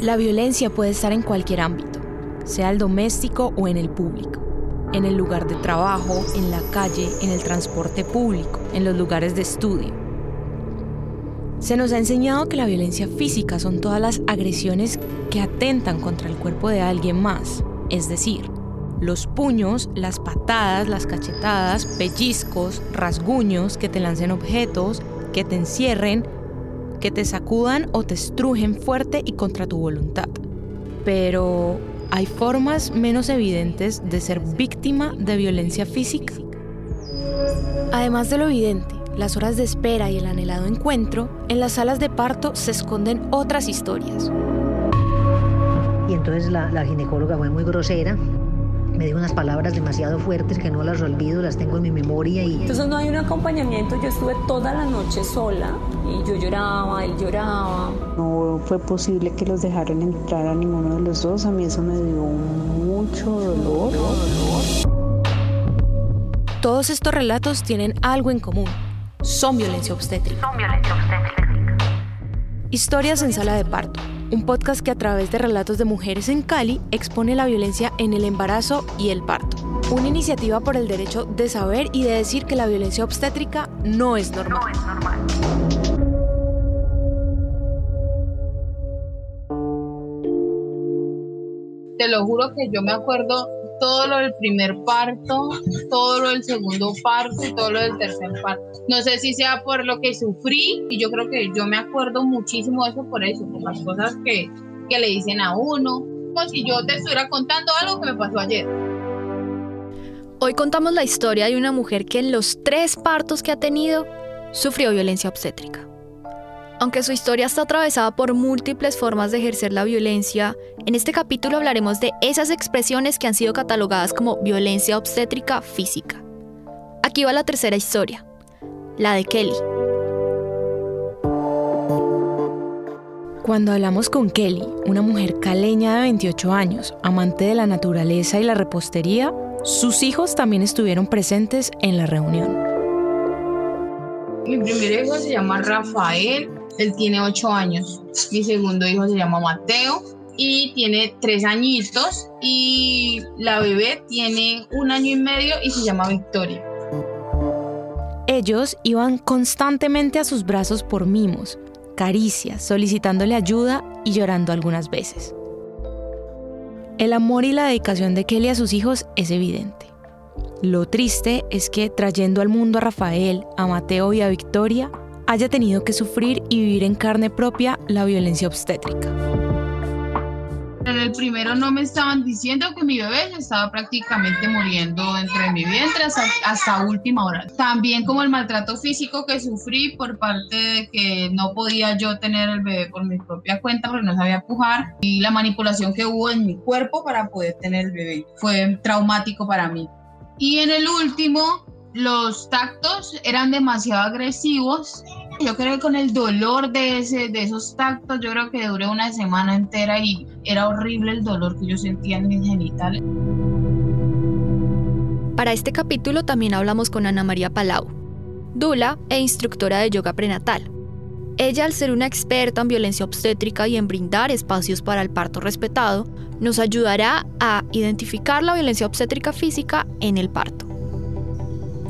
La violencia puede estar en cualquier ámbito, sea el doméstico o en el público, en el lugar de trabajo, en la calle, en el transporte público, en los lugares de estudio. Se nos ha enseñado que la violencia física son todas las agresiones que atentan contra el cuerpo de alguien más, es decir, los puños, las patadas, las cachetadas, pellizcos, rasguños, que te lancen objetos, que te encierren, que te sacudan o te estrujen fuerte y contra tu voluntad. Pero, ¿hay formas menos evidentes de ser víctima de violencia física? Además de lo evidente, las horas de espera y el anhelado encuentro, en las salas de parto se esconden otras historias. Y entonces la, la ginecóloga fue muy grosera me dijo unas palabras demasiado fuertes que no las olvido, las tengo en mi memoria. Y... Entonces no hay un acompañamiento, yo estuve toda la noche sola y yo lloraba, él lloraba. No fue posible que los dejaran entrar a ninguno de los dos, a mí eso me dio mucho dolor. Todos estos relatos tienen algo en común, son violencia obstétrica. Son violencia obstétrica. Historias en sala de parto un podcast que a través de relatos de mujeres en Cali expone la violencia en el embarazo y el parto. Una iniciativa por el derecho de saber y de decir que la violencia obstétrica no es normal. Te lo juro que yo me acuerdo todo lo del primer parto, todo lo del segundo parto y todo lo del tercer parto. No sé si sea por lo que sufrí y yo creo que yo me acuerdo muchísimo de eso por eso, por las cosas que, que le dicen a uno, como si yo te estuviera contando algo que me pasó ayer. Hoy contamos la historia de una mujer que en los tres partos que ha tenido sufrió violencia obstétrica. Aunque su historia está atravesada por múltiples formas de ejercer la violencia, en este capítulo hablaremos de esas expresiones que han sido catalogadas como violencia obstétrica física. Aquí va la tercera historia, la de Kelly. Cuando hablamos con Kelly, una mujer caleña de 28 años, amante de la naturaleza y la repostería, sus hijos también estuvieron presentes en la reunión. Mi primer hijo se llama Rafael él tiene ocho años. Mi segundo hijo se llama Mateo y tiene tres añitos y la bebé tiene un año y medio y se llama Victoria. Ellos iban constantemente a sus brazos por mimos, caricias, solicitándole ayuda y llorando algunas veces. El amor y la dedicación de Kelly a sus hijos es evidente. Lo triste es que trayendo al mundo a Rafael, a Mateo y a Victoria, haya tenido que sufrir y vivir en carne propia la violencia obstétrica. En el primero no me estaban diciendo que mi bebé estaba prácticamente muriendo dentro de mi vientre hasta, última hora. También como el maltrato físico que sufrí por parte de que no podía yo tener el bebé por mi propia cuenta porque no sabía pujar y la manipulación que hubo en mi cuerpo para poder tener el bebé. Fue traumático para mí. Y en el último, los tactos eran demasiado agresivos. Yo creo que con el dolor de, ese, de esos tactos, yo creo que duré una semana entera y era horrible el dolor que yo sentía en mis genitales. Para este capítulo también hablamos con Ana María Palau, dula e instructora de yoga prenatal. Ella, al ser una experta en violencia obstétrica y en brindar espacios para el parto respetado, nos ayudará a identificar la violencia obstétrica física en el parto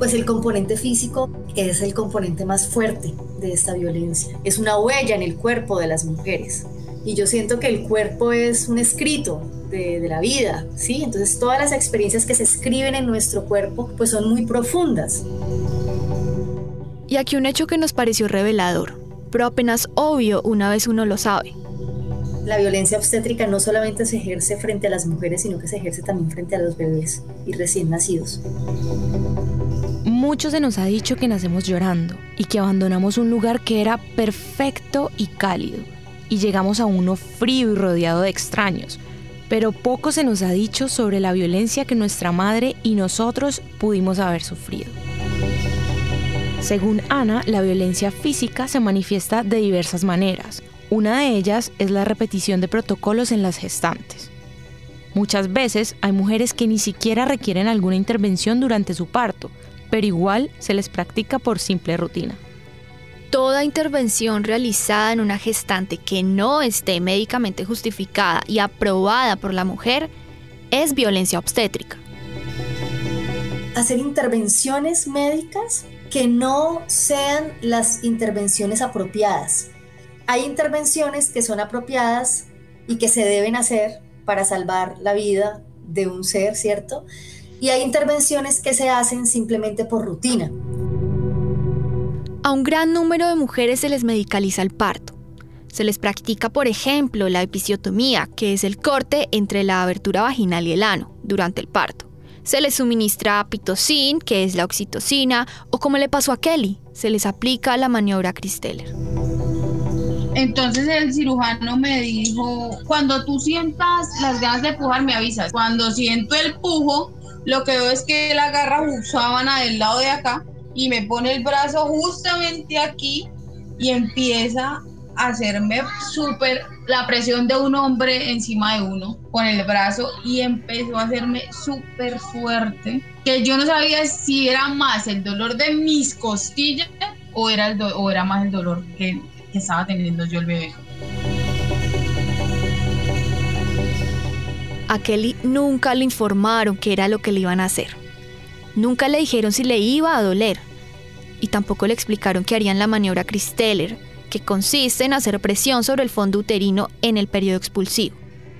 pues el componente físico es el componente más fuerte de esta violencia. Es una huella en el cuerpo de las mujeres. Y yo siento que el cuerpo es un escrito de, la vida, ¿sí? Entonces todas las experiencias que se escriben en nuestro cuerpo pues son muy profundas. Y aquí un hecho que nos pareció revelador, pero apenas obvio una vez uno lo sabe. La violencia obstétrica no solamente se ejerce frente a las mujeres, sino que se ejerce también frente a los bebés y recién nacidos. Mucho se nos ha dicho que nacemos llorando y que abandonamos un lugar que era perfecto y cálido y llegamos a uno frío y rodeado de extraños. Pero poco se nos ha dicho sobre la violencia que nuestra madre y nosotros pudimos haber sufrido. Según Ana, la violencia física se manifiesta de diversas maneras. Una de ellas es la repetición de protocolos en las gestantes. Muchas veces hay mujeres que ni siquiera requieren alguna intervención durante su parto, pero igual se les practica por simple rutina. Toda intervención realizada en una gestante que no esté médicamente justificada y aprobada por la mujer es violencia obstétrica. Hacer intervenciones médicas que no sean las intervenciones apropiadas. Hay intervenciones que son apropiadas y que se deben hacer para salvar la vida de un ser, ¿cierto? Y hay intervenciones que se hacen simplemente por rutina. A un gran número de mujeres se les medicaliza el parto. Se les practica, por ejemplo, la episiotomía, que es el corte entre la abertura vaginal y el ano durante el parto. Se les suministra pitocin, que es la oxitocina, o como le pasó a Kelly, se les aplica la maniobra Christeller. Entonces el cirujano me dijo, cuando tú sientas las ganas de pujar, me avisas. Cuando siento el pujo, lo que veo es que él agarra su sábana del lado de acá y me pone el brazo justamente aquí y empieza a hacerme súper la presión de un hombre encima de uno con el brazo y empezó a hacerme súper fuerte que yo no sabía si era más el dolor de mis costillas o era, el o era más el dolor que, que estaba teniendo yo el bebé. A Kelly nunca le informaron qué era lo que le iban a hacer. Nunca le dijeron si le iba a doler. Y tampoco le explicaron que harían la maniobra Christeller, que consiste en hacer presión sobre el fondo uterino en el periodo expulsivo.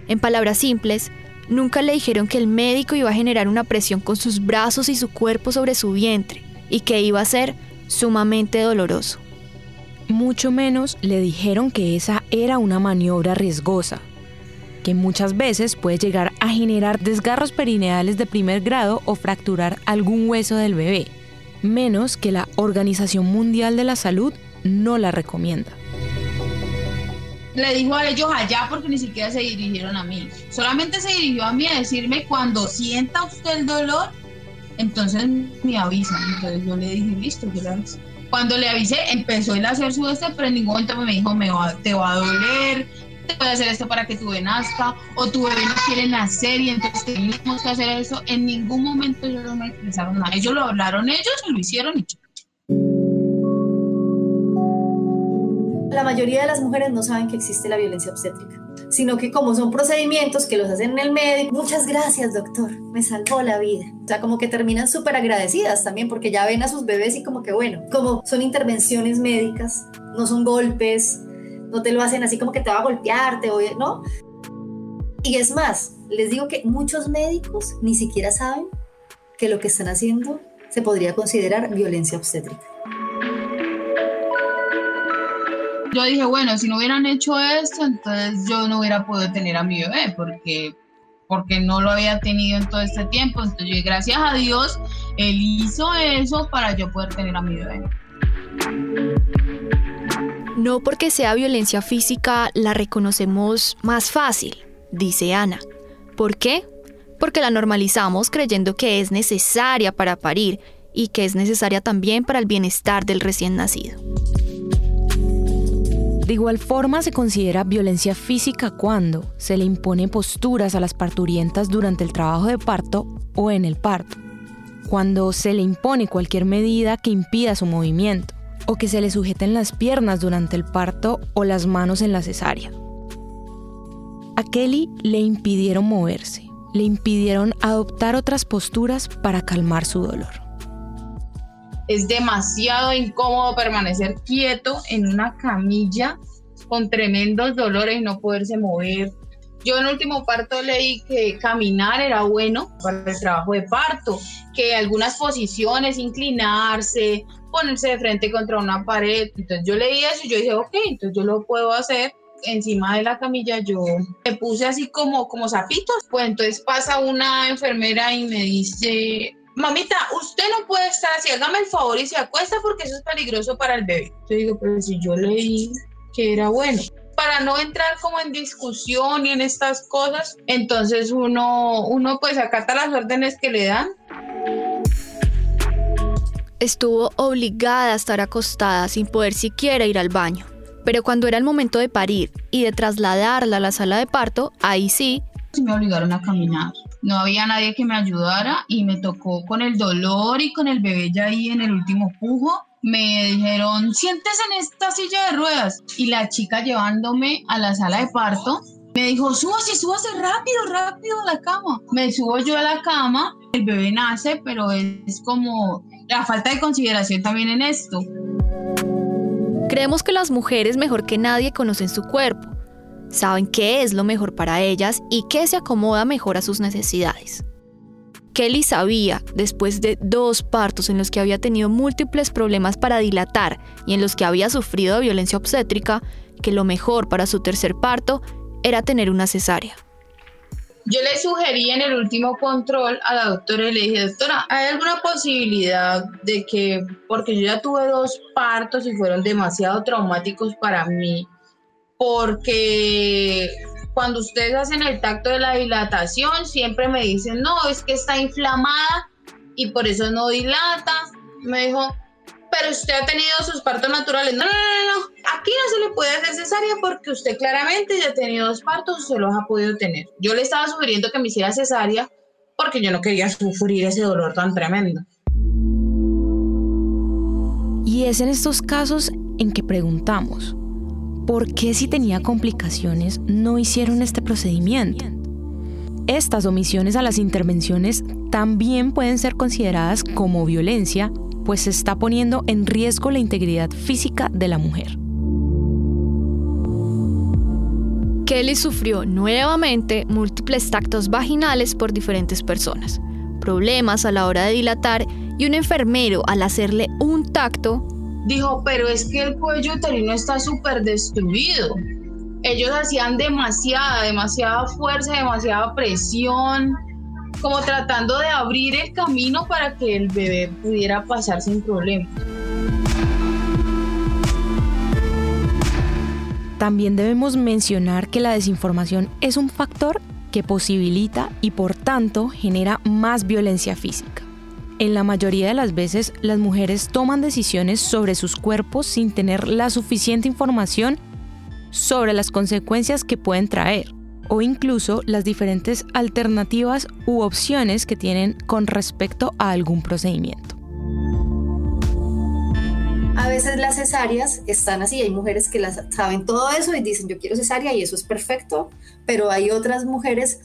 En palabras simples, nunca le dijeron que el médico iba a generar una presión con sus brazos y su cuerpo sobre su vientre y que iba a ser sumamente doloroso mucho menos le dijeron que esa era una maniobra riesgosa, que muchas veces puede llegar a generar desgarros perineales de primer grado o fracturar algún hueso del bebé, menos que la Organización Mundial de la Salud no la recomienda. Le dijo a ellos allá porque ni siquiera se dirigieron a mí. Solamente se dirigió a mí a decirme cuando sienta usted el dolor, entonces me avisa. Entonces yo le dije, listo, yo. Cuando le avisé, empezó él a hacer su este, pero en ningún momento me dijo, me va, te va a doler, voy a hacer esto para que tu bebé nazca, o tu bebé no quiere nacer y entonces tenemos que hacer eso. En ningún momento ellos no me expresaron nada. Ellos lo hablaron ellos lo hicieron y La mayoría de las mujeres no saben que existe la violencia obstétrica sino que como son procedimientos que los hacen en el médico, muchas gracias doctor, me salvó la vida. O sea, como que terminan súper agradecidas también porque ya ven a sus bebés y como que bueno, como son intervenciones médicas, no son golpes, no te lo hacen así como que te va a golpear, te voy, ¿no? Y es más, les digo que muchos médicos ni siquiera saben que lo que están haciendo se podría considerar violencia obstétrica. yo dije, bueno, si no hubieran hecho esto, entonces yo no hubiera podido tener a mi bebé, porque, porque no lo había tenido en todo este tiempo. Entonces, gracias a Dios, Él hizo eso para yo poder tener a mi bebé. No porque sea violencia física la reconocemos más fácil, dice Ana. ¿Por qué? Porque la normalizamos creyendo que es necesaria para parir y que es necesaria también para el bienestar del recién nacido. De igual forma se considera violencia física cuando se le impone posturas a las parturientas durante el trabajo de parto o en el parto, cuando se le impone cualquier medida que impida su movimiento, o que se le sujeten las piernas durante el parto o las manos en la cesárea. A Kelly le impidieron moverse, le impidieron adoptar otras posturas para calmar su dolor es demasiado incómodo permanecer quieto en una camilla con tremendos dolores y no poderse mover. Yo en el último parto leí que caminar era bueno para el trabajo de parto, que algunas posiciones, inclinarse, ponerse de frente contra una pared. Entonces yo leí eso y yo dije, ok, entonces yo lo puedo hacer. Encima de la camilla yo me puse así como, como zapitos. Pues entonces pasa una enfermera y me dice, mamita, usted no puede estar así, hágame el favor y se acuesta porque eso es peligroso para el bebé. Yo digo, pero si yo leí que era bueno. Para no entrar como en discusión y en estas cosas, entonces uno, uno pues acata las órdenes que le dan. Estuvo obligada a estar acostada sin poder siquiera ir al baño. Pero cuando era el momento de parir y de trasladarla a la sala de parto, ahí sí. Me obligaron a caminar no había nadie que me ayudara y me tocó con el dolor y con el bebé ya ahí en el último pujo, me dijeron, siéntese en esta silla de ruedas. Y la chica llevándome a la sala de parto, me dijo, súbase, súbase rápido, rápido a la cama. Me subo yo a la cama, el bebé nace, pero es como la falta de consideración también en esto. Creemos que las mujeres mejor que nadie conocen su cuerpo, saben qué es lo mejor para ellas y qué se acomoda mejor a sus necesidades. Kelly sabía, después de dos partos en los que había tenido múltiples problemas para dilatar y en los que había sufrido violencia obstétrica, que lo mejor para su tercer parto era tener una cesárea. Yo le sugerí en el último control a la doctora y le dije, doctora, ¿hay alguna posibilidad de que, porque yo ya tuve dos partos y fueron demasiado traumáticos para mí, porque cuando ustedes hacen el tacto de la dilatación, siempre me dicen, no, es que está inflamada y por eso no dilata. Me dijo, pero usted ha tenido sus partos naturales. No, no, no, se le puede hacer cesárea porque usted claramente ya ha tenido dos partos, se los ha podido tener. Yo le estaba sugiriendo que me hiciera cesárea porque yo no quería sufrir ese dolor tan tremendo. Y es en estos casos en que preguntamos, ¿por qué si tenía complicaciones no hicieron este procedimiento? Estas omisiones a las intervenciones también pueden ser consideradas como violencia, pues se está poniendo en riesgo la integridad física de la mujer. Kelly sufrió nuevamente múltiples tactos vaginales por diferentes personas, problemas a la hora de dilatar y un enfermero al hacerle un tacto dijo, pero es que el cuello uterino está súper destruido. Ellos hacían demasiada, demasiada fuerza, demasiada presión, como tratando de abrir el camino para que el bebé pudiera pasar sin problemas. También debemos mencionar que la desinformación es un factor que posibilita y por tanto genera más violencia física. En la mayoría de las veces las mujeres toman decisiones sobre sus cuerpos sin tener la suficiente información sobre las consecuencias que pueden traer o incluso las diferentes alternativas u opciones que tienen con respecto a algún procedimiento. A veces las cesáreas están así, hay mujeres que las saben todo eso y dicen yo quiero cesárea y eso es perfecto, pero hay otras mujeres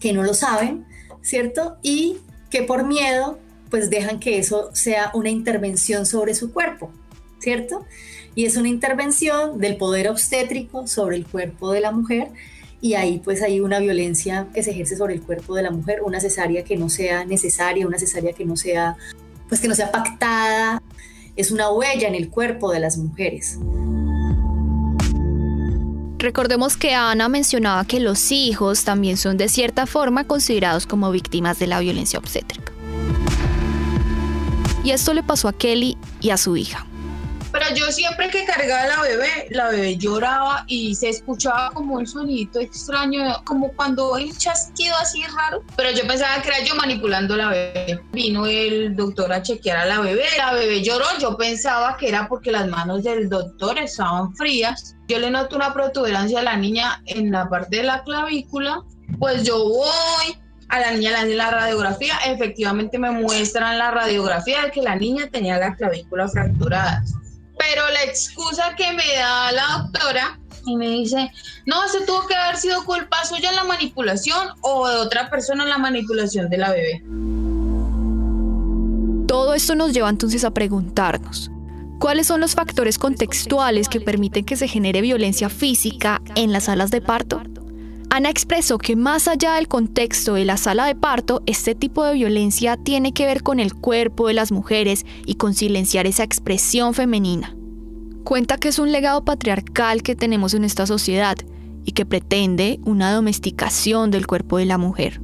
que no lo saben, ¿cierto? Y que por miedo pues dejan que eso sea una intervención sobre su cuerpo, ¿cierto? Y es una intervención del poder obstétrico sobre el cuerpo de la mujer y ahí pues hay una violencia que se ejerce sobre el cuerpo de la mujer, una cesárea que no sea necesaria, una cesárea que no sea pues que no sea pactada, es una huella en el cuerpo de las mujeres. Recordemos que Ana mencionaba que los hijos también son de cierta forma considerados como víctimas de la violencia obstétrica. Y esto le pasó a Kelly y a su hija. Yo siempre que cargaba a la bebé, la bebé lloraba y se escuchaba como un sonido extraño, como cuando un chasquido así raro. Pero yo pensaba que era yo manipulando a la bebé. Vino el doctor a chequear a la bebé, la bebé lloró, yo pensaba que era porque las manos del doctor estaban frías. Yo le noto una protuberancia a la niña en la parte de la clavícula, pues yo voy, a la niña le hacen la radiografía, efectivamente me muestran la radiografía de que la niña tenía la clavícula fracturada. Pero la excusa que me da la doctora y me dice, no, eso tuvo que haber sido culpa suya en la manipulación o de otra persona en la manipulación de la bebé. Todo esto nos lleva entonces a preguntarnos, ¿cuáles son los factores contextuales que permiten que se genere violencia física en las salas de parto? Ana expresó que más allá del contexto de la sala de parto, este tipo de violencia tiene que ver con el cuerpo de las mujeres y con silenciar esa expresión femenina. Cuenta que es un legado patriarcal que tenemos en esta sociedad y que pretende una domesticación del cuerpo de la mujer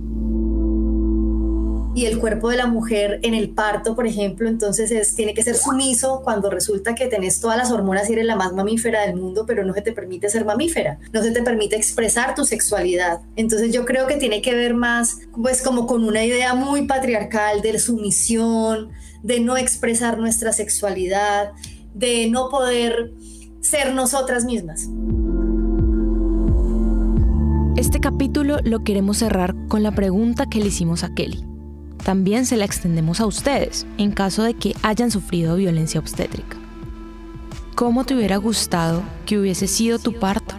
y el cuerpo de la mujer en el parto, por ejemplo, entonces es, tiene que ser sumiso cuando resulta que tenés todas las hormonas y eres la más mamífera del mundo, pero no se te permite ser mamífera, no se te permite expresar tu sexualidad. Entonces yo creo que tiene que ver más, pues como con una idea muy patriarcal de sumisión, de no expresar nuestra sexualidad, de no poder ser nosotras mismas. Este capítulo lo queremos cerrar con la pregunta que le hicimos a Kelly. También se la extendemos a ustedes en caso de que hayan sufrido violencia obstétrica. ¿Cómo te hubiera gustado que hubiese sido tu parto?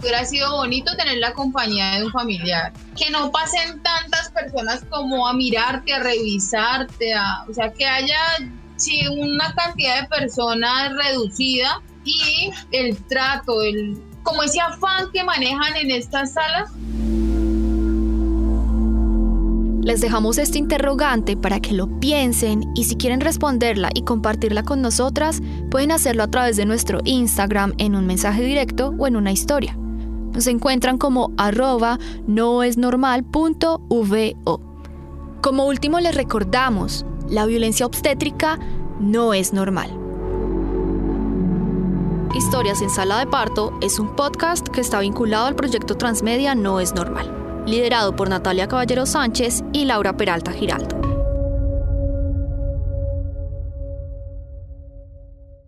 Hubiera sido bonito tener la compañía de un familiar. Que no pasen tantas personas como a mirarte, a revisarte, a, o sea, que haya sí, una cantidad de personas reducida y el trato, el, como ese afán que manejan en estas salas. Les dejamos este interrogante para que lo piensen y si quieren responderla y compartirla con nosotras, pueden hacerlo a través de nuestro Instagram en un mensaje directo o en una historia. Nos encuentran como arroba noesnormal.vo. Como último les recordamos, la violencia obstétrica no es normal. Historias en Sala de Parto es un podcast que está vinculado al proyecto Transmedia No es Normal liderado por Natalia Caballero Sánchez y Laura Peralta Giraldo.